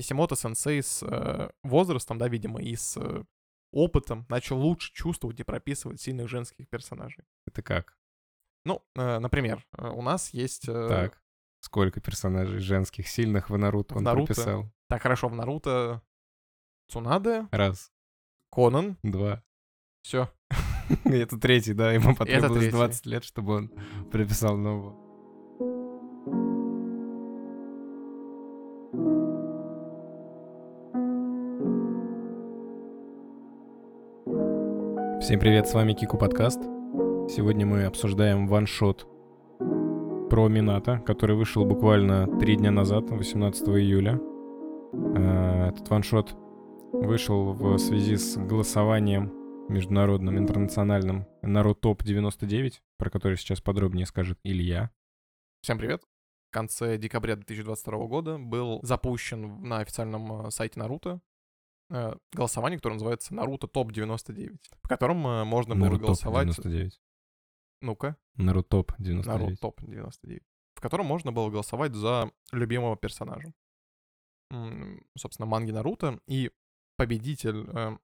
Кисимото сенсей с э, возрастом, да, видимо, и с э, опытом начал лучше чувствовать и прописывать сильных женских персонажей. Это как? Ну, э, например, э, у нас есть... Э, Так. Сколько персонажей женских сильных в Наруто В он Наруто. прописал? Так хорошо, в Наруто Цунаде, Раз, Конан, два. все. Это третий, да, ему потребовалось третий. 20 лет, чтобы он прописал нового. Всем привет, с вами Кику Подкаст. Сегодня мы обсуждаем ваншот про Минато, который вышел буквально три дня назад, 18 июля. Э, Этот ваншот вышел в связи с голосованием международным, интернациональным Нарутоп 99, про который сейчас подробнее скажет Илья. Всем привет. В конце декабря 2022 года был запущен на официальном э, сайте Наруто голосование, которое называется Наруто Топ 99, в котором э, можно было Нарутоп голосовать... 99. Ну-ка, Наруто 99. Топ 99, в котором можно было голосовать за любимого персонажа. Собственно, манги Наруто, и победитель э,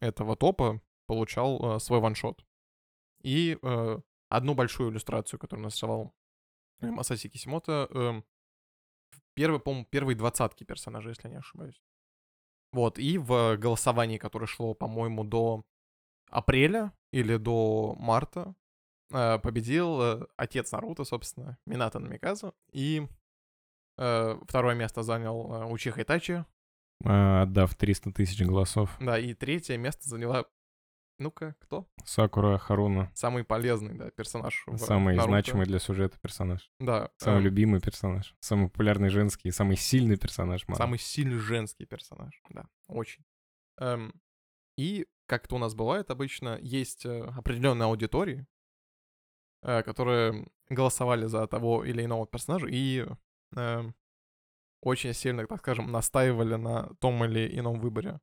этого топа получал э, свой ваншот. И э, одну большую иллюстрацию, которую нарисовал э, Масаси Кисимото, э, первый, по-моему, первые двадцатки персонажей, если я не ошибаюсь. Вот, и в голосовании, которое шло, по-моему, до апреля или до марта, э, победил э, отец Наруто, собственно, Минато Намиказу, и э, второе место занял Учиха Итачи, А, Отдав 300 тысяч голосов. да, и третье место заняла, ну-ка, кто? Сакура Харуна. Самый полезный, да, персонаж Самый Наруто. значимый для сюжета персонаж. Да, Самый э, любимый персонаж. Самый популярный женский, самый сильный персонаж манги. Самый сильный женский персонаж, да, очень. Эм, и, как это у нас бывает обычно, есть э, определенные аудитории, э, которые голосовали за того или иного персонажа и эм, очень сильно, так скажем, настаивали на том или ином выборе.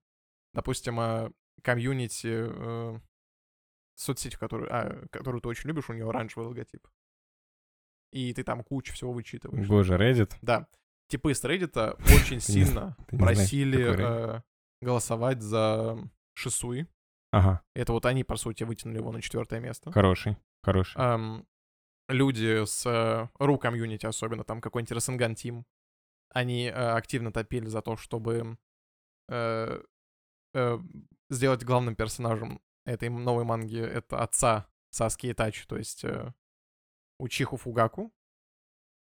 Допустим, э, комьюнити, э, соцсеть, которую, а, которую ты очень любишь, у нее оранжевый логотип. И ты там кучу всего вычитываешь. Боже, Reddit. Да. Типы с Reddit очень Ты не- сильно просили э, голосовать за Шисуи. Ага, Это вот они, по сути, вытянули его на четвертое место. хороший, хороший. Эм, люди с э, ру комьюнити, особенно там какой-нибудь Рассенган Тим, они э, активно топили за то, чтобы э, э, сделать главным персонажем этой новой манги это отца Саски Итачи, то есть э, Учиху Фугаку.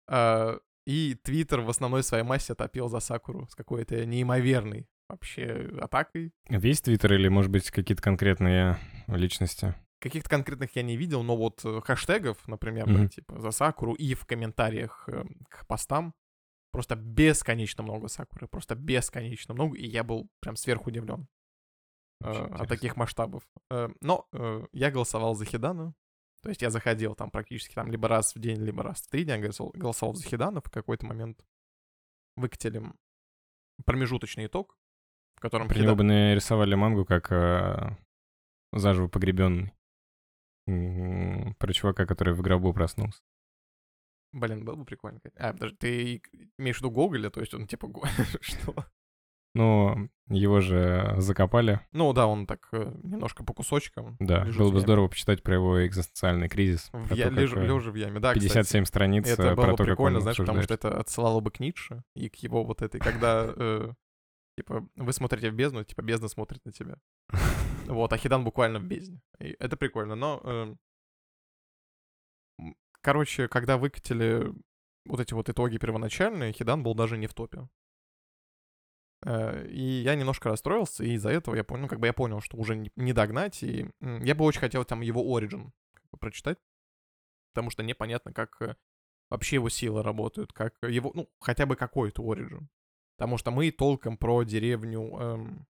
Э, и Твиттер в основной своей массе топил за Сакуру с какой-то неимоверной вообще атакой. Весь Твиттер или, может быть, какие-то конкретные личности? Каких-то конкретных я не видел, но вот э, хэштегов, например, да, Мгм. типа за Сакуру и в комментариях э, к постам просто бесконечно много Сакуры, просто бесконечно много, и я был прям сверх удивлен от интересно. таких масштабов. Э, Но э, я голосовал за Хидану, то есть я заходил там практически там либо раз в день, либо раз в три дня голосовал, голосовал за Хидану, в какой-то момент выкатили промежуточный итог, в котором При Хида- него бы нарисовали мангу как э, заживо погребенный. М, Про чувака, который в гробу проснулся. Блин, было бы прикольно. А, подожди, ты имеешь в виду Гоголя, то есть он типа... Что? Ну, его же закопали. Ну да, он так э, немножко по кусочкам. Да, было бы здорово почитать про его экзистенциальный кризис. В я, то, лежа, как, э, лежа в яме, да, 57 кстати. страниц э, Это было про то, как прикольно, он знаешь, потому что это отсылало бы к Ницше и к его вот этой, когда, э, типа, вы смотрите в бездну, типа, бездна смотрит на тебя. Вот, а Хидан буквально в бездне. И это прикольно, но... э, м, короче, когда выкатили вот эти вот итоги первоначальные, Хидан был даже не в топе. Э, И я немножко расстроился, и из-за этого я понял, как бы я понял, что уже не- догнать, и я бы очень хотел там его Origin как бы прочитать, потому что непонятно, как э, вообще его силы работают, как его, ну, хотя бы какой-то Origin. Потому что мы толком про деревню эм,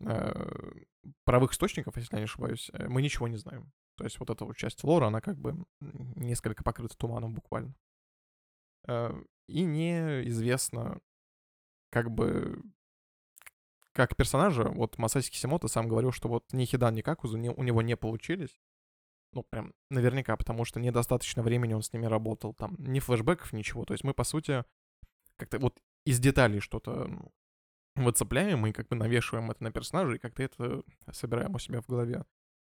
э, правых источников, если я не ошибаюсь, э, мы ничего не знаем. То есть вот эта вот часть лора, она как бы несколько покрыта туманом буквально. Э, И неизвестно, как бы, как персонажа, вот Масаси Кисимото сам говорил, что вот ни Хидан, ни Какузу не- у него не получились. Ну, прям наверняка, потому что недостаточно времени он с ними работал. Там ни флешбеков, ничего. То есть мы, по сути, как-то вот из деталей что-то выцепляем и как бы навешиваем это на персонажа, и как-то это собираем у себя в голове.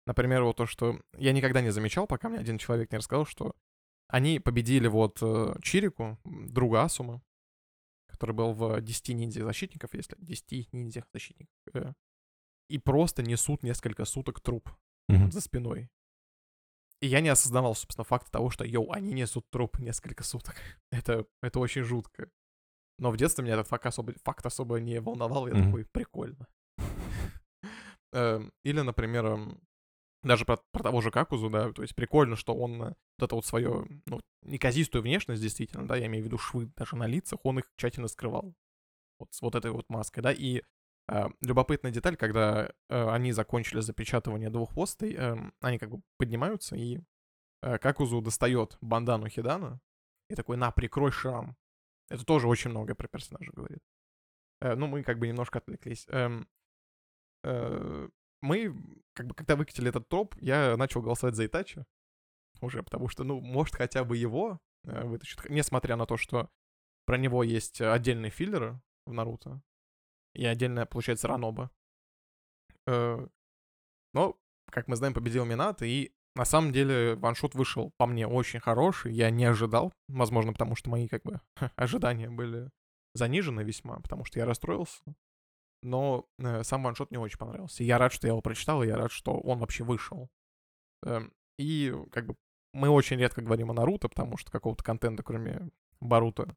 Например, вот то, что я никогда не замечал, пока мне один человек не рассказал, что они победили вот э, Чирику, друга Асума, который был в 10 ниндзя защитников, если 10 ниндзя защитников, э, и просто несут несколько суток труп Мгм. за спиной. И я не осознавал, собственно, факта того, что, йоу, они несут труп несколько суток. Это, это очень жутко. Но в детстве меня этот факт особо, факт особо не волновал, я Мгм. такой, прикольно. Эм, Или, например, эм, даже про, про того же Какузу, да, то есть прикольно, что он э, вот это вот свое, ну, неказистую внешность, действительно, да, я имею в виду швы даже на лицах, он их тщательно скрывал. Вот с вот этой вот маской, да, и э, любопытная деталь, когда э, они закончили запечатывание двуххвостой, эм, они как бы поднимаются, и э, Какузу достает бандану Хидана, и такой, на, прикрой шрам. Это тоже очень много про персонажа говорит. Э, ну, мы как бы немножко отвлеклись. Эм, э, мы, как бы, когда выкатили этот топ, я начал голосовать за Итачи. Уже, потому что, ну, может, хотя бы его э, вытащат. Несмотря на то, что про него есть отдельные филлеры в Наруто. И отдельная, получается, Раноба. Э, но, как мы знаем, победил Минат, и на самом деле ваншот вышел по мне очень хороший. Я не ожидал, возможно, потому что мои, как бы, ожидания были занижены весьма, потому что я расстроился. Но э, сам ваншот мне очень понравился. Я рад, что я его прочитал, и я рад, что он вообще вышел. Эм, и как бы мы очень редко говорим о Наруто, потому что какого-то контента, кроме Баруто,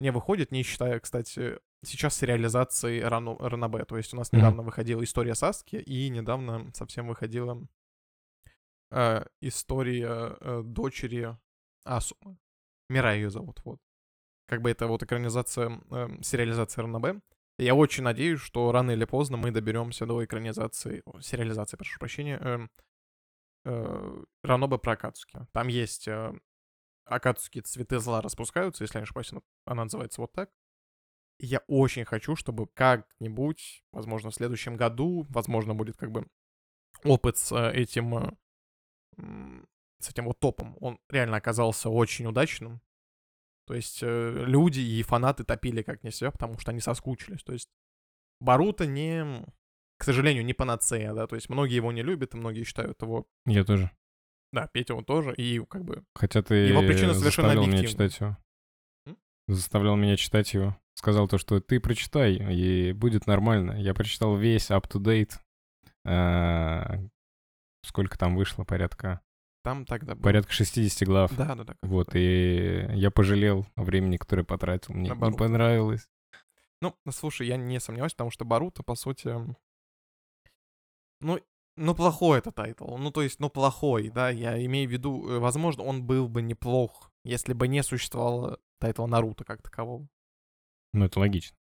не выходит, не считая, кстати, сейчас сериализации Рану, Ранобе. То есть у нас Мгм. недавно выходила история Саски, и недавно совсем выходила э, история э, дочери Асумы. Мира ее зовут, вот. Как бы это вот экранизация, э, сериализация Ранобе. Я очень надеюсь, что рано или поздно мы доберемся до экранизации, о, сериализации, прошу прощения, эм, э, Ранобе про Акацуки. Там есть э, Акацуки цветы зла распускаются, если я не ошибаюсь, она- называется вот так. Я очень хочу, чтобы как-нибудь, возможно, в следующем году, возможно, будет как бы опыт с э, этим, э, с этим вот топом. Он реально оказался очень удачным. То есть э, люди и фанаты топили как не себя, потому что они соскучились. То есть Баруто не, к сожалению, не панацея, да, то есть многие его не любят, и многие считают его, Я тоже. да, Петя он тоже, и как бы Хотя ты Его причина совершенно заставлял меня читать его. М? Заставлял меня читать его. Сказал то, что ты прочитай, и будет нормально. Я прочитал весь up-to-date. А, Сколько там вышло? Порядка... там тогда было. Порядка 60 глав. Да, да, да. Вот, и я пожалел о времени, которое потратил. Мне не понравилось. Ну, слушай, я не сомневаюсь, потому что Боруто, по сути, ну, ну, плохой это title. Ну, то есть, ну, плохой, да, я имею в виду, э, возможно, он был бы неплох, если бы не существовало тайтла Наруто как такового. Ну, это логично.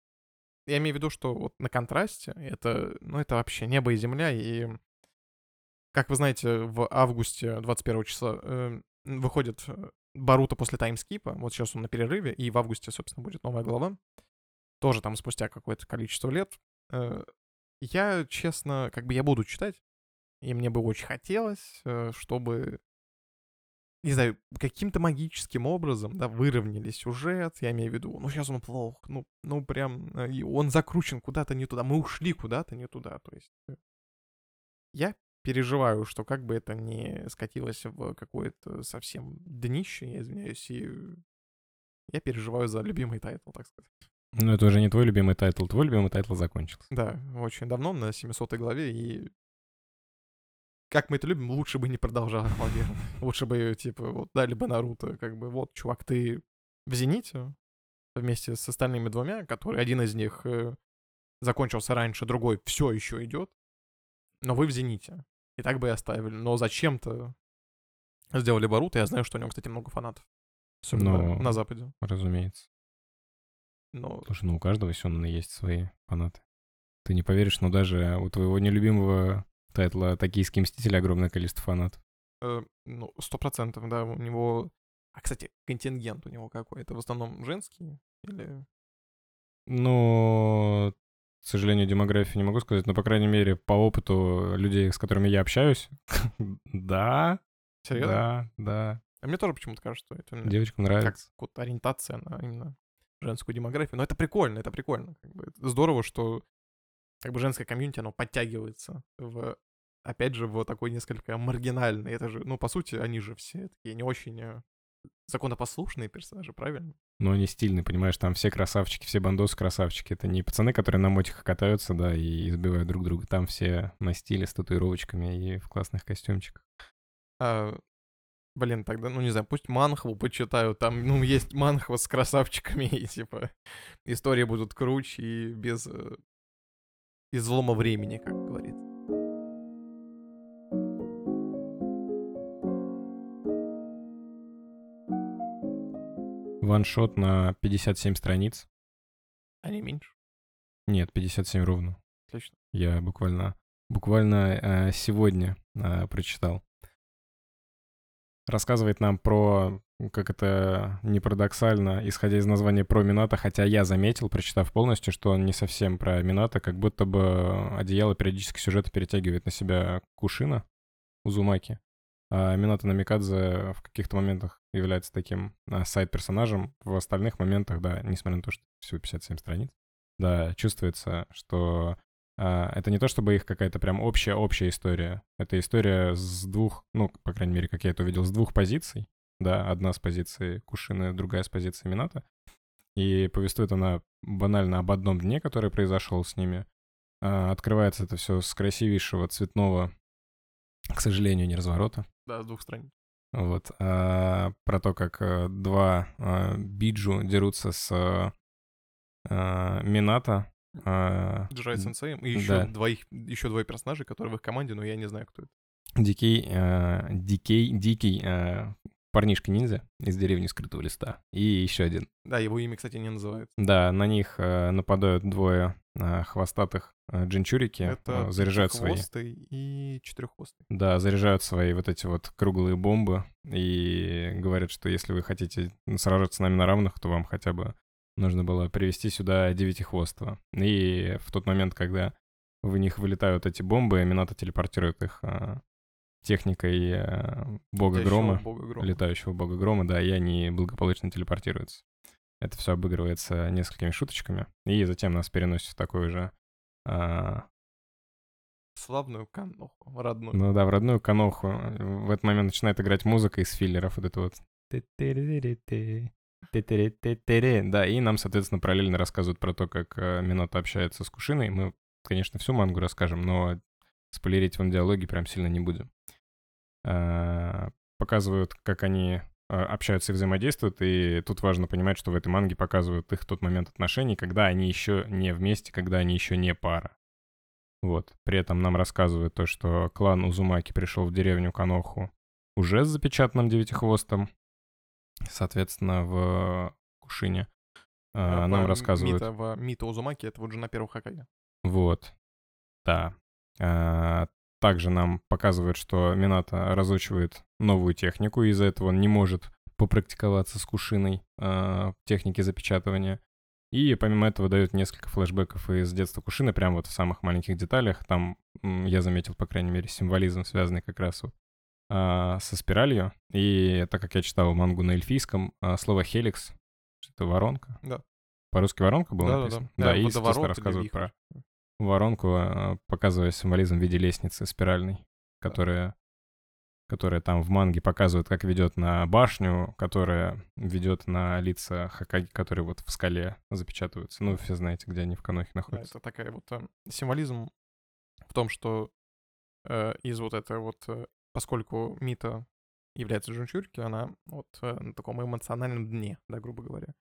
Я имею в виду, что вот на контрасте это, ну, это вообще небо и земля, и, как вы знаете, в августе 21 числа э, выходит Баруто после таймскипа, вот сейчас он на перерыве, и в августе, собственно, будет новая глава, тоже там спустя какое-то количество лет. Э, я, честно, как бы я буду читать, и мне бы очень хотелось, э, чтобы, не знаю, каким-то магическим образом, да, выровняли сюжет, я имею в виду, ну, сейчас он плох, ну, ну, прям, э, он закручен куда-то не туда, мы ушли куда-то не туда, то есть э, я переживаю, что как бы это не скатилось в какое-то совсем днище, я извиняюсь, и я переживаю за любимый title, так сказать. Но это уже не твой любимый title. Твой любимый title закончился. Да, очень давно, на 700 главе, и как мы это любим, лучше бы не продолжал, наверное. Лучше бы, типа, вот, дали бы Наруто, как бы, вот, чувак, ты в Зените вместе с остальными двумя, которые один из них э, закончился раньше, другой все еще идет, но вы в Зените. И так бы и оставили. Но зачем-то сделали Баруто, я знаю, что у него, кстати, много фанатов. Особенно Но- на Западе. Разумеется. Но Слушай, ну у каждого Сёнэна есть свои фанаты. Ты не поверишь, но даже у твоего нелюбимого тайтла «Токийские мстители» огромное количество фанатов. Э, ну, сто процентов, да, у него... А, кстати, контингент у него какой? Это в основном женский или... Ну, к сожалению, демографию не могу сказать, но, по крайней мере, по опыту людей, с которыми я общаюсь, да, Серьезно? да, да, А мне тоже почему-то кажется, что это девочкам как нравится. вот ориентация на именно женскую демографию. Но это прикольно, это прикольно. Как бы. Здорово, что как бы женское комьюнити, оно подтягивается в, опять же, в такой несколько маргинальный. Это же, ну, по сути, они же все такие не очень э, законопослушные персонажи, правильно? Но они стильные, понимаешь, там все красавчики, все бандосы красавчики. Это не пацаны, которые на мотиках катаются, да, и избивают друг друга. Там все на стиле с татуировочками и в классных костюмчиках. А, блин, тогда, ну не знаю, пусть Манхву почитаю, там, ну, есть Манхва с красавчиками, и, типа, истории будут круче и без э, излома времени, как говорится. Ваншот на 57 страниц. А не меньше. Нет, 57 ровно. Отлично. Я буквально, буквально э, сегодня э, прочитал. Рассказывает нам про, как это не парадоксально, исходя из названия про Мината, хотя я заметил, прочитав полностью, что он не совсем про Мината, как будто бы одеяло периодически сюжета перетягивает на себя Кушина, Узумаки. А Минато Намикадзе в каких-то моментах является таким а, сайт-персонажем, в остальных моментах, да, несмотря на то, что всего 57 страниц, да, чувствуется, что а, это не то, чтобы их какая-то прям общая-общая история. Это история с двух, ну, по крайней мере, как я это увидел, с двух позиций. Да, одна с позиции Кушины, другая с позиции Мината. И повествует она банально об одном дне, который произошел с ними. Открывается это все с красивейшего цветного, к сожалению, не разворота. Да, с двух страниц. Вот. А, про то, как а, два а, биджу дерутся с а, Минато. А, Джай Сенсеем. И еще, да. двоих, еще двое персонажей, которые в их команде, но я не знаю, кто это. Дикий, а, дикий, дикий а, парнишка-ниндзя из деревни скрытого листа. И еще один. Да, его имя, кстати, не называют. Да, на них а, нападают двое а, хвостатых а, джинчурики, Это а, заряжают свои. и четыреххвостый. Да, заряжают свои вот эти вот круглые бомбы и говорят, что если вы хотите сражаться с нами на равных, то вам хотя бы нужно было привести сюда девятихвостого. И в тот момент, когда в них вылетают эти бомбы, Минато телепортирует их а, техникой а, бога грома, бога грома. летающего бога грома, да, и они благополучно телепортируются. Это все обыгрывается несколькими шуточками, и затем нас переносит в такой же а, Славную каноху, родную. Ну да, в родную каноху. В этот момент начинает играть музыка из филлеров, вот это вот. Да, и нам, соответственно, параллельно рассказывают про то, как э, Минато общается с Кушиной. Мы, конечно, всю мангу расскажем, но спойлерить в диалоге прям сильно не будем. А, Показывают, как они а, общаются и взаимодействуют, и тут важно понимать, что в этой манге показывают их тот момент отношений, когда они еще не вместе, когда они еще не пара. Вот. При этом нам рассказывают то, что клан Узумаки пришел в деревню Каноху уже с запечатанным девятихвостом. Соответственно, в Кушине. А, нам по рассказывают... Мита, в Мита Узумаки, это вот жена первого Хакаги. Вот. Да. А, также нам показывают, что Минато разучивает новую технику, и из-за этого он не может попрактиковаться с Кушиной а, в технике запечатывания. И помимо этого дают несколько флешбеков из детства Кушины, прям вот в самых маленьких деталях. Там я заметил, по крайней мере, символизм, связанный как раз вот, а, со спиралью. И так как я читал мангу на эльфийском, а, слово «хеликс» — это воронка. Да. По-русски воронка была Да-да-да. написана? Да, Да, и, водоворот естественно, или рассказывают про воронку, а, показывая символизм в виде лестницы спиральной, которая, которая там в манге показывает, как ведет на башню, которая ведет на лица Хакаги, которые вот в скале запечатываются. Ну, все знаете, где они в Канохе Да, находятся. это такая вот э, символизм в том, что э, из вот этого вот, э, поскольку Мита является жемчужки, она вот э, на таком эмоциональном дне, да, грубо говоря.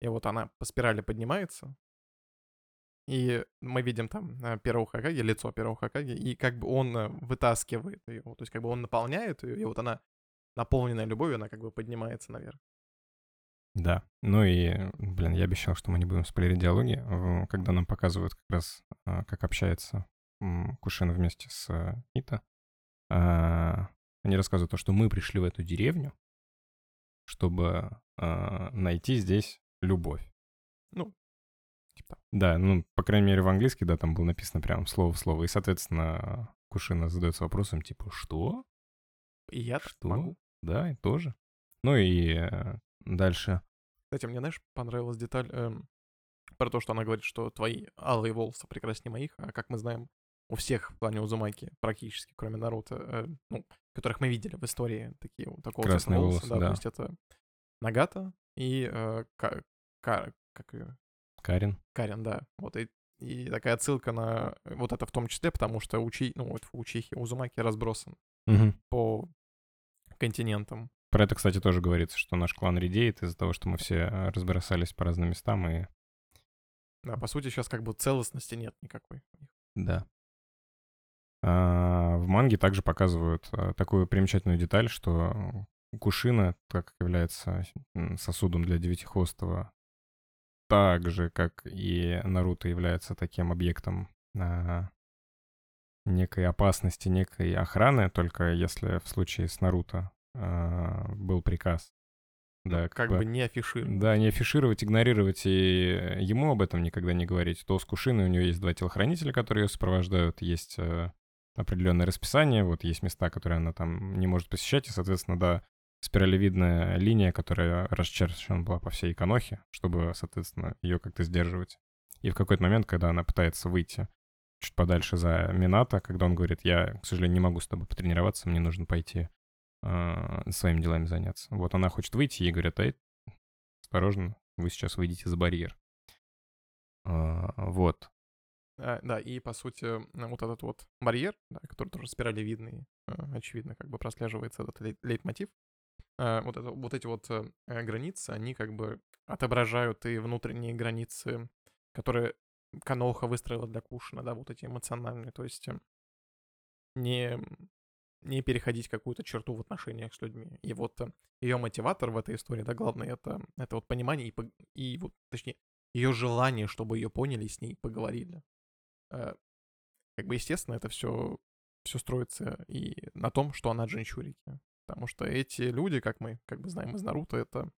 И вот она по спирали поднимается, и мы видим там э, первого Хакаги, лицо первого Хакаги, и как бы он э, вытаскивает ее, то есть как бы он наполняет ее, и вот она, наполненная любовью, она как бы поднимается наверх. Да. Ну и, блин, я обещал, что мы не будем спойлерить диалоги, когда нам показывают как раз, а, как общается м, Кушина вместе с а, Ита. А, Они рассказывают то, что мы пришли в эту деревню, чтобы а, найти здесь любовь. Ну, типа. Да, ну, по крайней мере, в английский, да, там было написано прям слово в слово. И, соответственно, Кушина задается вопросом, типа, что? И я Что? могу. Да, и тоже. Ну и э, дальше Кстати, мне, знаешь, понравилась деталь эм, про то, что она говорит, что твои алые волосы прекраснее моих, а как мы знаем, у всех в плане Узумаки, практически, кроме Наруто, э, ну, которых мы видели в истории, такие вот такого Красные волосы, волосы, да, да. то есть это Нагата и э, Ка- Ка- как её? Карин. Карен, да. Вот и, и такая отсылка на вот это в том числе, потому что учи, ну, вот учихи Узумаки разбросан Мгм. по континентам. Про это, кстати, тоже говорится, что наш клан редеет из-за того, что мы все э, разбросались по разным местам и... Да, по сути, сейчас как бы целостности нет никакой. Да. А, в манге также показывают а, такую примечательную деталь, что Кушина, так как является сосудом для Девятихвостого, так же, как и Наруто является таким объектом а, некой опасности, некой охраны, только если в случае с Наруто а, был приказ. Да, Как бы не афишируем. да, не афишировать, игнорировать и ему об этом никогда не говорить. То с Кушиной у нее есть два телохранителя, которые ее сопровождают, есть э, определенное расписание, вот есть места, которые она там не может посещать, и, соответственно, да, спиралевидная линия, которая расчерчена была по всей Канохе, чтобы, соответственно, ее как-то сдерживать. И в какой-то момент, когда она пытается выйти чуть подальше за Мината, когда он говорит, я, к сожалению, не могу с тобой потренироваться, мне нужно пойти э, своими делами заняться. Вот она хочет выйти, ей говорят, эй, осторожно, вы сейчас выйдете за барьер. А, вот. А, да, и по сути, вот этот вот барьер, да, который тоже спиралевидный, э, очевидно, как бы прослеживается этот лей- лейтмотив. А, вот, это, вот эти вот э, э, границы, они как бы отображают и внутренние границы, которые Каноха выстроила для Кушина, да, вот эти эмоциональные, то есть э, не, не переходить какую-то черту в отношениях с людьми. И вот ее мотиватор в этой истории, да, главное, это, это вот понимание и, и вот, точнее, ее желание, чтобы ее поняли с ней поговорили. Э, Как бы, естественно, это все, все строится и на том, что она джинчурики. Потому что эти люди, как мы как бы знаем из Наруто, это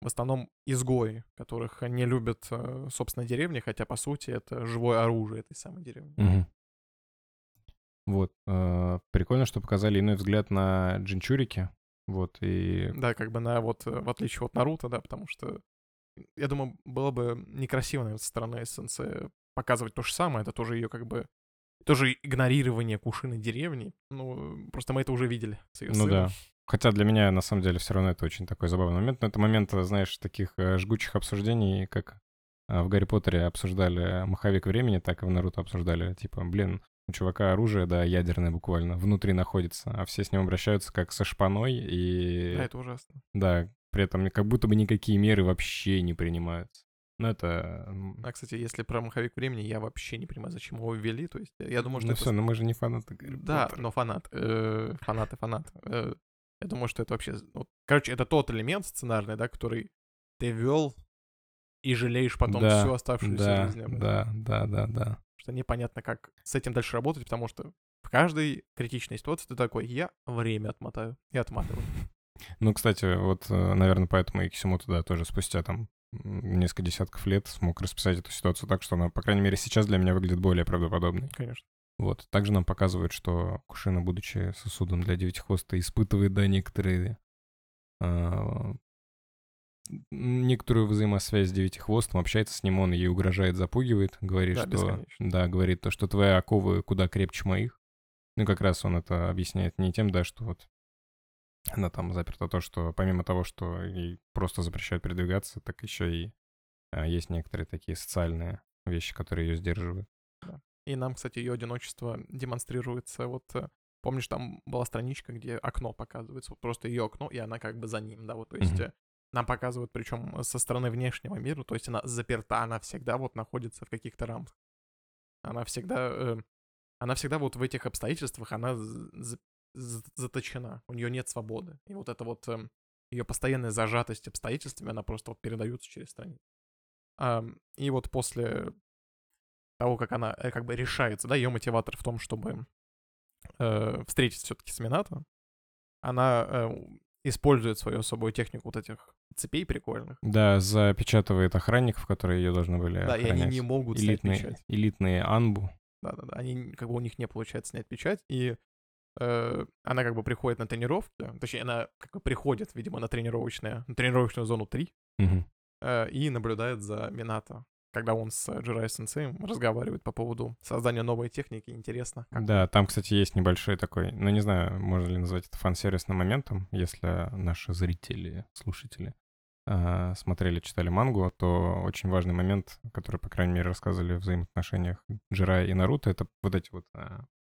в основном изгои, которых не любят, э, собственно, деревни, хотя, по сути, это живое оружие этой самой деревни. Мгм. Вот. э, Прикольно, что показали иной взгляд на джинчурики. Вот, и... Да, как бы на вот, э, в отличие от Наруто, да, потому что, я думаю, было бы некрасиво, наверное, со стороны СНС показывать то же самое, это тоже ее как бы, тоже игнорирование Кушины деревни, ну, просто мы это уже видели с ее Ну да. Хотя для меня, на самом деле, все равно это очень такой забавный момент. Но это момент, э, знаешь, таких э, жгучих обсуждений, как э, в Гарри Поттере обсуждали маховик времени, так и в Наруто обсуждали. Типа, блин, у чувака оружие, да, ядерное буквально, внутри находится, а все с ним обращаются как со шпаной, и... Да, это ужасно. Да, при этом как будто бы никакие меры вообще не принимаются. Ну, это... А, кстати, если про маховик времени, я вообще не понимаю, зачем его ввели, то есть я думаю, что ну это... все, ну мы же не фанаты Гарри Да, Поттера. но фанат. э, Фанат и фанат. Э, Я думаю, что это вообще... вот, Короче, это тот элемент сценарный, да, который ты вел и жалеешь потом Да, всю оставшуюся Да, жизнь. этом. да, да, да, да. Что непонятно, как с этим дальше работать, потому что в каждой критичной ситуации ты такой, я время отмотаю. И отматываю. Ну, кстати, вот, э, наверное, поэтому и Кисимото, да, тоже спустя там несколько десятков лет смог расписать эту ситуацию так, что она, по крайней мере, сейчас для меня выглядит более правдоподобной. Конечно. Вот. Также нам показывают, что Кушина, будучи сосудом для девятихвоста, испытывает, да, некоторые... а, некоторую взаимосвязь с девятихвостом, общается с ним, он ей угрожает, запугивает, говорит, Да, что... бесконечно. Да, говорит то, что твои оковы куда крепче моих. Ну, как раз он это объясняет не тем, да, что вот она там заперта, то, что помимо того, что ей просто запрещают передвигаться, так еще и а, есть некоторые такие социальные вещи, которые ее сдерживают. И нам, кстати, ее одиночество демонстрируется. Вот э, помнишь, там была страничка, где окно показывается, вот просто ее окно, и она как бы за ним, да, вот, то есть э, нам показывают, причем со стороны внешнего мира, то есть она заперта, она всегда вот находится в каких-то рамках. Она всегда, э, она всегда вот в этих обстоятельствах, она заточена, у нее нет свободы. И вот это вот ее постоянная зажатость обстоятельствами, она просто вот передается через страницу. И вот после того, как она э, как бы решается, да, ее мотиватор в том, чтобы э, встретиться все-таки с Минато, она э, использует свою особую технику вот этих цепей прикольных. Да, запечатывает охранников, которые ее должны были Да, и они охранять. не могут снять элитные, печать. элитные анбу. Да-да-да, они, как бы у них не получается снять печать, и она как бы приходит на тренировки, точнее, она как бы приходит, видимо, на тренировочное, на тренировочную зону 3 Мгм. э, и наблюдает за Минато, когда он с Джирай Сенсеем разговаривает по поводу создания новой техники. Интересно. как Да, там, кстати, есть небольшой такой, ну, не знаю, можно ли назвать это фан-сервисным моментом, если наши зрители, слушатели а, смотрели, читали мангу, то очень важный момент, который, по крайней мере, рассказывали в взаимоотношениях Джирая и Наруто, это вот эти вот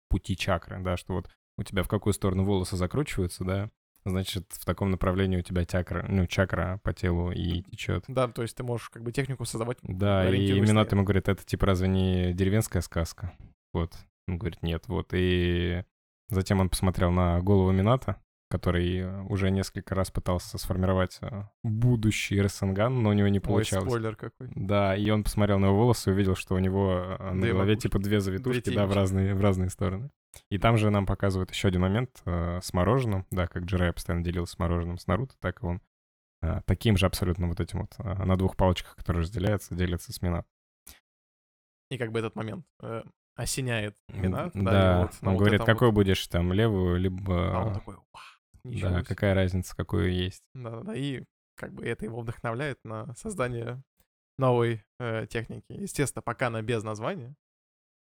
пути чакры, да, что вот у тебя в какую сторону волосы закручиваются, да, значит, в таком направлении у тебя чакра, ну, чакра по телу и течет. Да, то есть ты можешь как бы технику создавать. Да, и. Минато ему говорит, это типа разве не деревенская сказка? Вот. Он говорит, нет, вот. И затем он посмотрел на голову Минато, который э, уже несколько раз пытался сформировать э, будущий Рассенган, но у него не Ой, получалось. спойлер какой. Да, и он посмотрел на его волосы и увидел, что у него э, на Две голове макушки. типа две завитушки, Две да, в разные, в разные стороны. И там же нам показывают еще один момент э, с мороженым, да, как Джирай постоянно делился с мороженым с Наруто, так и он э, таким же абсолютно вот этим вот э, на двух палочках, которые разделяются, делится с Минато. И как бы этот момент э, осеняет М, Минато. Да, и вот он вот говорит, какой вот- будешь там, левую, либо... А он такой, «Уа, ничего да, себе». какая разница, какую есть. Да-да-да, и как бы это его вдохновляет на создание новой э, техники. Естественно, пока она без названия.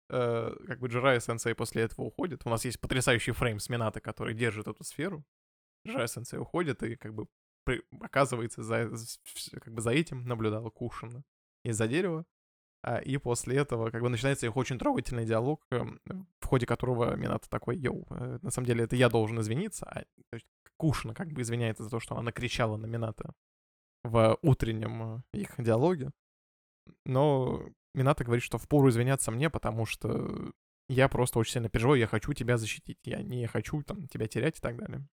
Э, как бы Джирай Сенсей после этого уходит. У нас есть потрясающий фрейм с Минато, который держит эту сферу. Джирай Сенсей уходит, и как бы при- оказывается, за, как бы за этим наблюдал Кушина из-за дерева. А, и после этого как бы начинается их очень трогательный диалог, эм, в ходе которого Минато такой, йоу, э, на самом деле это я должен извиниться, а есть Кушина как бы извиняется за то, что она накричала на Минато в утреннем э, их диалоге. Но Минато говорит, что впору извиняться мне, потому что я просто очень сильно переживаю, я хочу тебя защитить, я не хочу там тебя терять и так далее.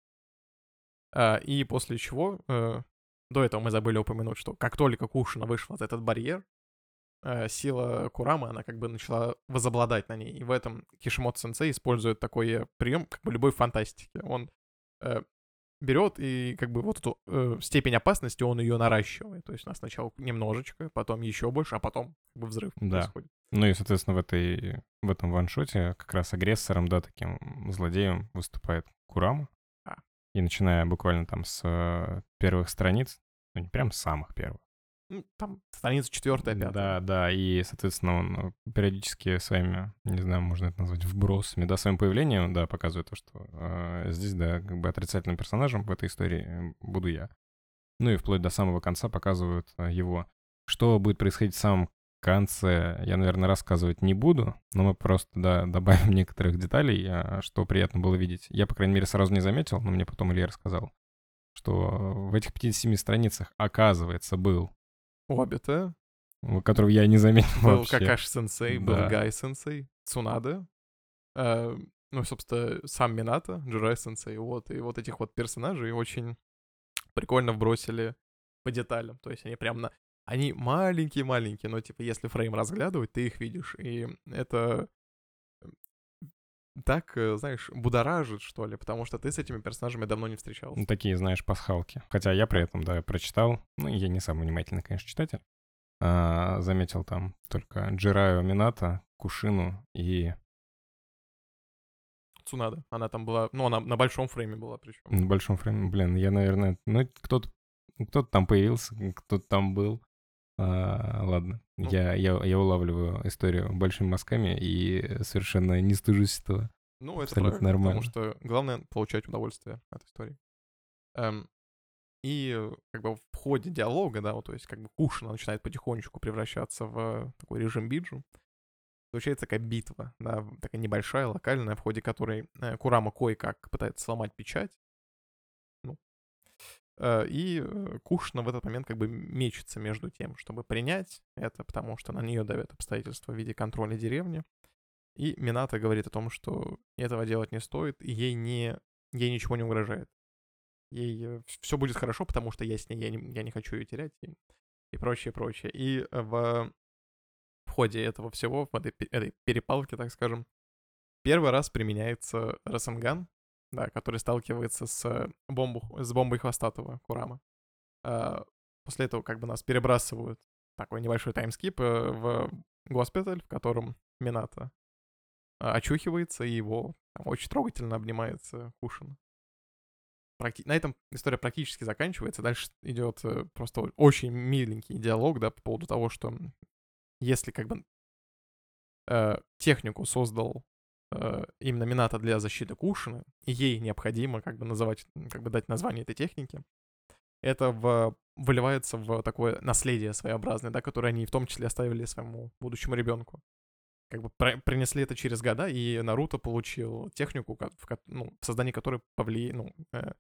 А, и после чего, э, до этого мы забыли упомянуть, что как только Кушина вышла за этот барьер, э, сила Курамы, она как бы начала возобладать на ней. И в этом Кишимото Сенсей использует такой прием, как бы любой фантастики. Он э, берет и как бы вот эту э, степень опасности он ее наращивает. То есть у нас сначала немножечко, потом еще больше, а потом как бы взрыв Да. происходит. Ну и, соответственно, в, этой, в этом ваншоте как раз агрессором, да, таким злодеем выступает Курама. А. И начиная буквально там с э, первых страниц, ну не прям самых первых, там страница четвертая, пятая. Да, да, и, соответственно, он э, периодически своими, не знаю, можно это назвать вбросами, да, своим появлением, да, показывает то, что э, здесь, да, как бы отрицательным персонажем в этой истории э, буду я. Ну и вплоть до самого конца показывают э, его. Что будет происходить в самом конце, я, наверное, рассказывать не буду, но мы просто, да, добавим некоторых деталей, э, что приятно было видеть. Я, по крайней мере, сразу не заметил, но мне потом Илья рассказал, что в этих 57 страницах, оказывается, был Обита, которого я не заметил был вообще. Какаши-сенсей, был Да. Гай-сенсей, Цунада, э, ну, собственно, сам Минато, Джирай-сенсей, вот, и вот этих вот персонажей очень прикольно вбросили по деталям, то есть они прям на... Они маленькие-маленькие, но, типа, если фрейм разглядывать, ты их видишь, и это так, э, знаешь, будоражит, что ли, потому что ты с этими персонажами давно не встречался. Ну, такие, знаешь, пасхалки. Хотя я при этом, да, прочитал, ну, я не самый внимательный, конечно, читатель, а, заметил там только Джираю Минато, Кушину и Цунада, она там была, ну, она на большом фрейме была причем. на большом фрейме, блин, я, наверное, ну, кто-то кто там появился, кто-то там был. А, ладно, Ну. я, я, я улавливаю историю большими мазками и совершенно не стыжусь этого. Ну, это Абсолютно правильно, нормально. потому что главное получать удовольствие от истории. Эм, и э, как бы в ходе диалога, да, вот, то есть как бы Кушина начинает потихонечку превращаться в такой режим биджу. Случается такая битва, да, такая небольшая, локальная, в ходе которой э, Курама кое-как пытается сломать печать. Э, и э, Кушина в этот момент как бы мечется между тем, чтобы принять это, потому что на нее давят обстоятельства в виде контроля деревни. И Минато говорит о том, что этого делать не стоит, и ей, не, ей ничего не угрожает. Ей все будет хорошо, потому что я с ней, я не, я не хочу ее терять, и, и прочее, прочее. И э, в, в ходе этого всего, в этой, этой перепалке, так скажем, первый раз применяется Расанган, да, который сталкивается с, бомбу, с бомбой хвостатого Курама. А, После этого как бы нас перебрасывают такой небольшой таймскип э, в госпиталь, в котором Минато а, очухивается, и его там, очень трогательно обнимается Кушин. Практи- На этом история практически заканчивается. Дальше идет э, просто очень миленький диалог, да, по поводу того, что если как бы э, технику создал э, именно Минато для защиты Кушины, и ей необходимо как бы называть, как бы дать название этой техники, это в, выливается в такое наследие своеобразное, да, которое они в том числе оставили своему будущему ребенку. Как бы про- принесли это через года, и Наруто получил технику, ко- в, ну, в создании которой повли... ну, э,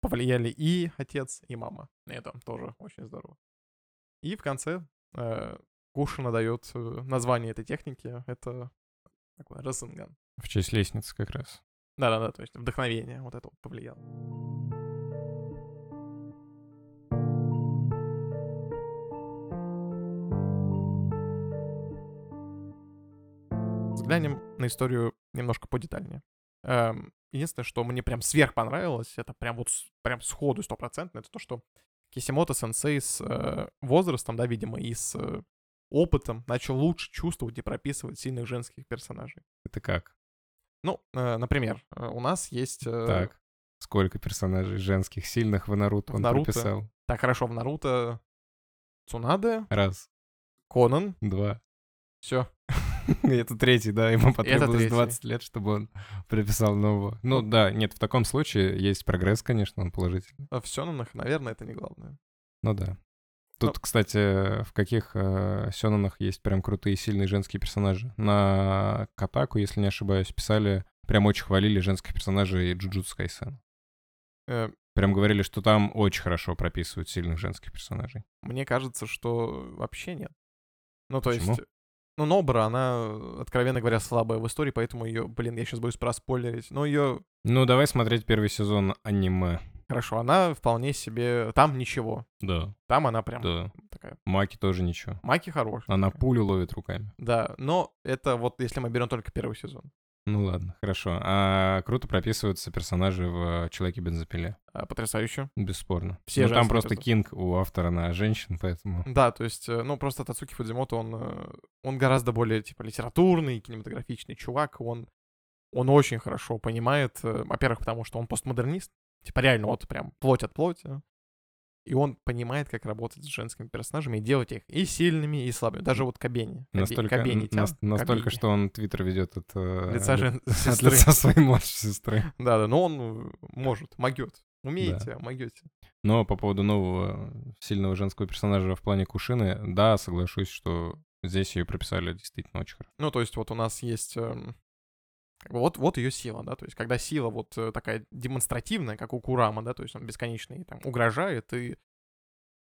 повлияли и отец, и мама. И это тоже очень здорово. И в конце э, Кушина дает э, название этой техники. Это такой Расенган. В честь лестницы как раз. Да-да-да, то есть вдохновение вот это вот повлияло. Взглянем на историю немножко подетальнее. Эм, единственное, что мне прям сверх понравилось, это прям вот прям сходу стопроцентно, это то, что Кисимото сенсей с э, возрастом, да, видимо, и с э, опытом начал лучше чувствовать и прописывать сильных женских персонажей. Это как? Ну, э, например, э, у нас есть... э, Так. Сколько персонажей женских сильных в Наруто В он Наруто? прописал? Так, хорошо, в Наруто Цунаде, Раз, Конан, два. все. Это третий, да, ему потребовалось третий. 20 лет, чтобы он прописал нового. Ну да, нет, в таком случае есть прогресс, конечно, он положительный. В Сёнонах, наверное, это не главное. Ну да. Тут, кстати, в каких э, сёнонах есть прям крутые сильные женские персонажи? На Катаку, если не ошибаюсь, писали, прям очень хвалили женских персонажей Джуджутсу Кайсен. Э, Прям говорили, что там очень хорошо прописывают сильных женских персонажей. Мне кажется, что вообще нет. Ну, то Почему? есть... Ну, Нобра, она, откровенно говоря, слабая в истории, поэтому ее, блин, я сейчас боюсь проспойлерить. Но ее, Ну, давай смотреть первый сезон аниме. Хорошо, она вполне себе... Там ничего. Да, Там она прям да. такая... Маки тоже ничего. Маки хорошая. Она пулю ловит руками. Да, но это вот если мы берем только первый сезон. Ну ладно, хорошо. А круто прописываются персонажи в «Человеке-бензопиле». А, Потрясающе. Бесспорно. Все ну, там просто кинг у автора на женщин, поэтому... Да, то есть, э, ну, просто Тацуки Фудзимото, он, э, он гораздо более, типа, литературный, кинематографичный чувак, он, он очень хорошо понимает, э, во-первых, потому что он постмодернист, типа, реально, вот прям плоть от плоти, и он понимает, как работать с женскими персонажами и делать их и сильными, и слабыми. Даже вот Кабени. Настолько, Кабени н- нас- настолько Кабени. что он твиттер ведет от, э, Лица ли- жен- от лица своей младшей сестры. Да, да, но он э, может, могет. Умеете, могете. Но по поводу нового сильного женского персонажа в плане Кушины, да, соглашусь, что здесь ее прописали действительно очень хорошо. Ну, то есть вот у нас есть... вот, вот ее сила, да, то есть когда сила вот э, такая демонстративная, как у Курама, да, то есть он бесконечно ей там угрожает, и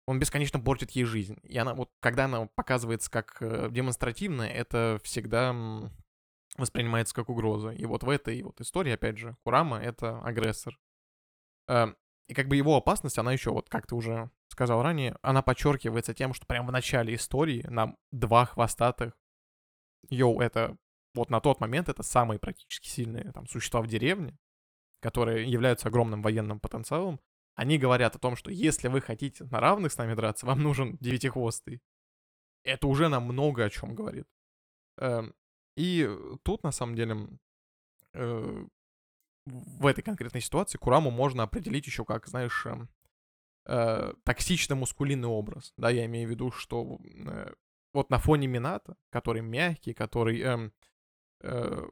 он бесконечно портит ей жизнь. И она вот, когда она показывается как э, демонстративная, это всегда воспринимается как угроза. И вот в этой вот истории, опять же, Курама — это агрессор. Эм, И как бы его опасность, она еще, вот как ты уже сказал ранее, она подчеркивается тем, что прямо в начале истории нам два хвостатых, йоу, это вот на тот момент это самые практически сильные там существа в деревне, которые являются огромным военным потенциалом, они говорят о том, что если вы хотите на равных с нами драться, вам нужен девятихвостый. Это уже нам много о чем говорит. Эм, И тут, на самом деле, э, в этой конкретной ситуации Кураму можно определить еще как, знаешь, эм, э, токсично-мускулинный образ. Да, я имею в виду, что э, вот на фоне Мината, который мягкий, который эм, э,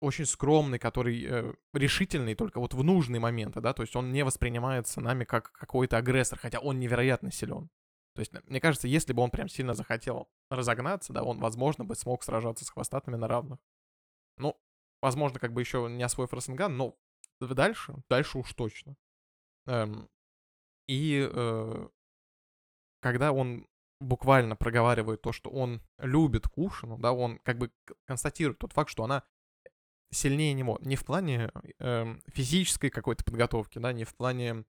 очень скромный, который э, решительный только вот в нужные моменты, да, то есть он не воспринимается нами как какой-то агрессор, хотя он невероятно силен. То есть, мне кажется, если бы он прям сильно захотел разогнаться, да, он, возможно, бы смог сражаться с хвостатыми на равных. Ну, возможно, как бы еще не освоив Росенган, но дальше, дальше уж точно. Эм, и э, когда он буквально проговаривает то, что он любит Кушину, да, он как бы констатирует тот факт, что она сильнее него. Не в плане эм, физической какой-то подготовки, да, не в плане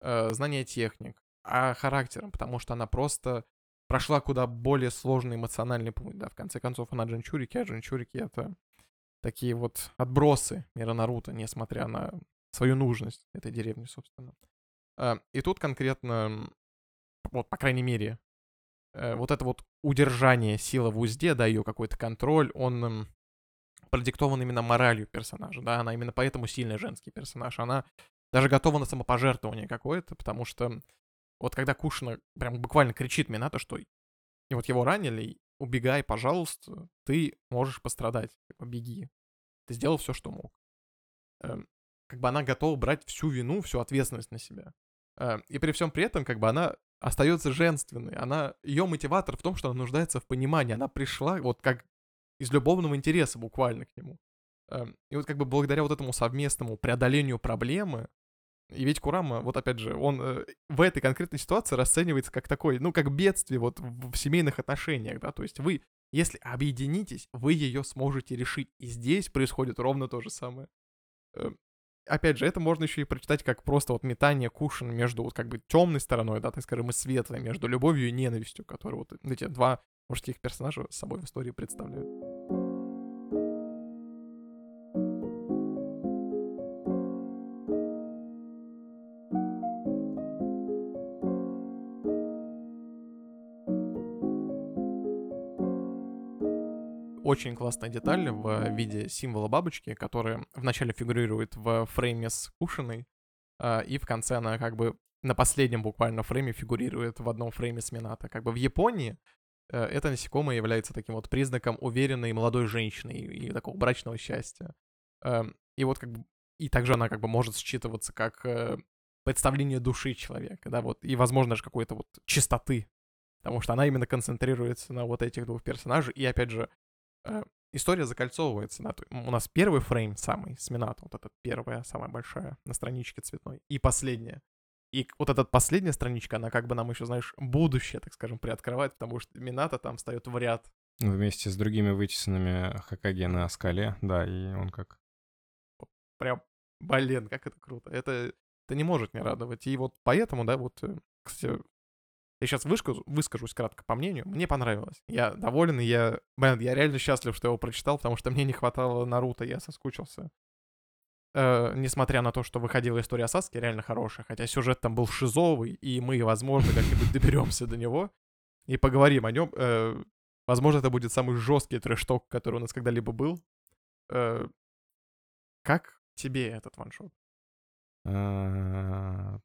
э, знания техник, а характером, потому что она просто прошла куда более сложный эмоциональный путь, да, в конце концов она джинчурики, а джинчурики это такие вот отбросы мира Наруто, несмотря на свою нужность этой деревни, собственно. А, И тут конкретно, вот, по крайней мере, э, вот это вот удержание силы в узде, да, ее какой-то контроль, он, м, продиктована именно моралью персонажа, да, она именно поэтому сильный женский персонаж. Она даже готова на самопожертвование какое-то, потому что вот когда Кушина прям буквально кричит Минато, что и вот его ранили, убегай, пожалуйста, ты можешь пострадать, типа, беги. Ты сделал все, что мог. Эм, как бы она готова брать всю вину, всю ответственность на себя. Эм, и при всем при этом, как бы она остается женственной. Она, ее мотиватор в том, что она нуждается в понимании. Она пришла вот как из любовного интереса буквально к нему. Эм, и вот как бы благодаря вот этому совместному преодолению проблемы, и ведь Курама, вот опять же, он э, в этой конкретной ситуации расценивается как такой, ну, как бедствие вот в, семейных отношениях, да, то есть вы, если объединитесь, вы ее сможете решить. И здесь происходит ровно то же самое. Опять же, это можно еще и прочитать как просто вот метание Кушина между вот как бы темной стороной, да, так скажем, и светлой, между любовью и ненавистью, которые вот эти два мужских персонажа с собой в истории представляют. Очень классная деталь в виде символа бабочки, которая вначале фигурирует в фрейме с Кушиной, а, и в конце она как бы на последнем буквально фрейме фигурирует в одном фрейме с Минато. Как бы в Японии э, это насекомое является таким вот признаком уверенной молодой женщины и, и такого брачного счастья. Эм, и вот как бы и также она как бы может считываться как э, представление души человека, да, вот, и, возможно, же какой-то вот чистоты, потому что она именно концентрируется на вот этих двух персонажей, и, опять же, э, история закольцовывается. Да? У нас первый фрейм самый с Минато, вот эта первая, самая большая на страничке цветной, и последняя. И вот эта последняя страничка, она как бы нам еще, знаешь, будущее, так скажем, приоткрывает, потому что Минато там встает в ряд. Вместе с другими вытесанными Хакаги на скале, да, и он как... Прям, блин, как это круто. Это, это не может не радовать. И вот поэтому, да, вот, э, кстати, я сейчас выскажу, выскажусь кратко по мнению. Мне понравилось. Я доволен, и я... Блин, я реально счастлив, что его прочитал, потому что мне не хватало Наруто, я соскучился. Э, несмотря на то, что выходила история о Саске, реально хорошая. Хотя сюжет там был шизовый, и мы, возможно, как-нибудь доберемся до него и поговорим о нем. Э, возможно, это будет самый жесткий трэшток, который у нас когда-либо был. Э, как тебе этот ваншот? А,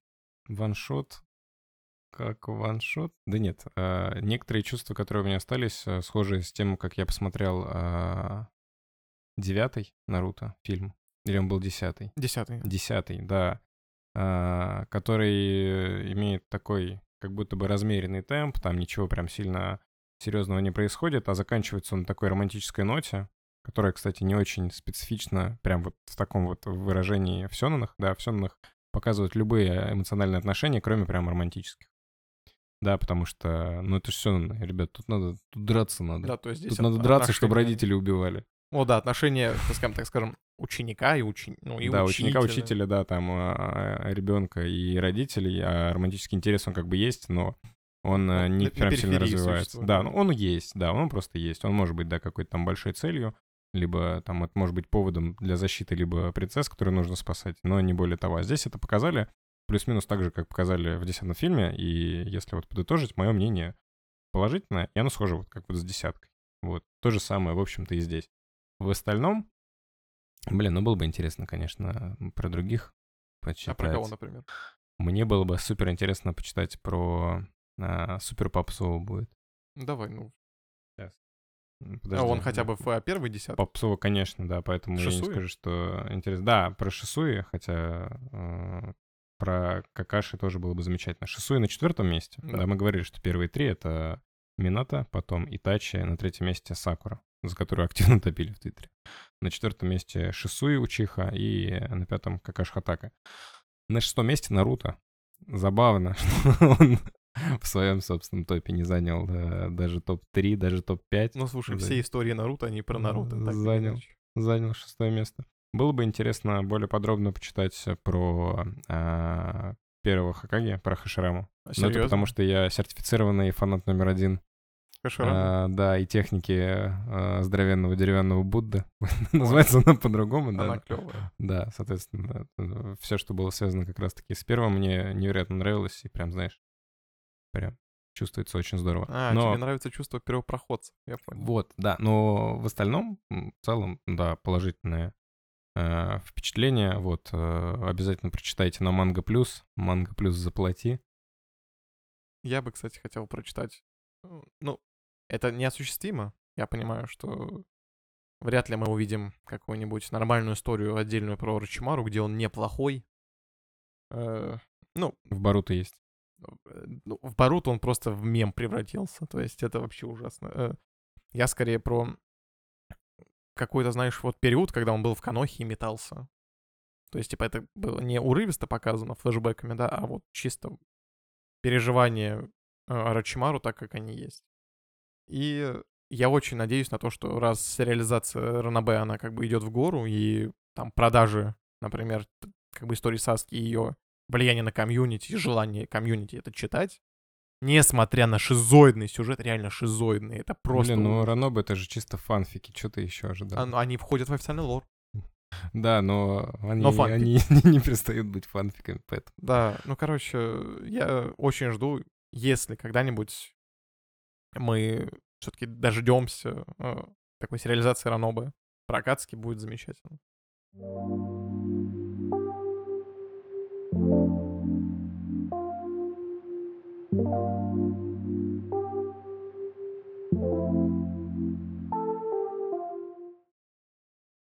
ваншот как ваншот? Да нет. А, некоторые чувства, которые у меня остались, а, схожи с тем, как я посмотрел а, девятый Наруто фильм. Или он был десятый? Десятый. Десятый, да. Который имеет такой как будто бы размеренный темп, там ничего прям сильно серьезного не происходит, а заканчивается он на такой романтической ноте, которая, кстати, не очень специфична, прям вот в таком вот выражении в Сёнанах, да, в Сёнанах показывают любые эмоциональные отношения, кроме прям романтических. Да, потому что, ну это все, ребят, тут надо, тут драться надо. Да, то есть здесь тут надо драться, отношения... чтобы родители убивали. О, да, отношения, так скажем, так скажем, ученика и, учи... ну, и да, учителя. ученика, учителя, да, там а, ребенка и родителей, а романтический интерес он как бы есть, но он ну, не прям сильно развивается. Да, ну, он есть, да, он просто есть. Он может быть, да, какой-то там большой целью, либо там это может быть поводом для защиты либо принцесс, которые нужно спасать, но не более того. А здесь это показали плюс-минус так же, как показали в десятом фильме, и если вот подытожить, мое мнение положительное, и оно схоже вот как вот с десяткой. Вот, то же самое, в общем-то, и здесь. В остальном, блин, ну было бы интересно, конечно, про других почитать. А про кого, например? Мне было бы супер интересно почитать про а, Супер Попсова будет. Давай, ну. Сейчас. Подожди. А он хотя бы в а, первый десяток? Попсова, конечно, да, поэтому Шисуи? я не скажу, что интересно. Да, про Шисуи, хотя э, про Какаши тоже было бы замечательно. Шисуи на четвертом месте. Да. да, мы говорили, что первые три — это Мината, потом Итачи, на третьем месте Сакура, за которую активно топили в Твиттере. На четвертом месте Шисуи Учиха и на пятом Какаш Хатака. На шестом месте Наруто. Забавно, что он в своем собственном топе не занял да, даже топ-3, даже топ-5. Ну, слушай, все истории Наруто, они про Наруто. Занял, занял шестое место. Было бы интересно более подробно почитать про а, первого Хакаги, про Хашираму. Ну, это потому что я сертифицированный фанат номер один. Хаширама? А, да, и техники а, здоровенного деревянного Будды. Называется она по-другому, да. Она клевая. Да, соответственно, все, что было связано как раз-таки с первым, мне невероятно нравилось. И прям, знаешь, прям чувствуется очень здорово. А, Но- тебе нравится чувство первопроходца, я понял. Вот, да, но в остальном, в целом, да, положительное э, впечатление. Вот, э, обязательно прочитайте на Манго Плюс. Манго Плюс заплати. Я бы, кстати, хотел прочитать. э, Ну, это неосуществимо. Я понимаю, что вряд ли мы увидим какую-нибудь нормальную историю отдельную про Рочимару, где он неплохой. Э, Ну, В Баруто есть. э, ну, в Баруто он просто в мем превратился. То есть это вообще ужасно. Э, Я скорее про какой-то, знаешь, вот период, когда он был в Канохе и метался. То есть, типа, это было не урывисто показано флешбэками, да, а вот чисто переживания э, Орочимару так, как они есть. И я очень надеюсь на то, что раз сериализация Ранабе, она как бы идет в гору, и там продажи, например, как бы истории Саски и ее влияние на комьюнити, желание комьюнити это читать, несмотря на шизоидный сюжет, реально шизоидный, это просто... Блин, ну. Ранобе это же чисто фанфики, что ты еще ожидал? А, ну, Они входят в официальный лор. Да, но они, Но фанфик. они не перестают быть фанфиками, поэтому... Да, ну, короче, я очень жду, если когда-нибудь мы все-таки дождемся э, такой сериализации Ранобы. Про Акацки будет замечательно.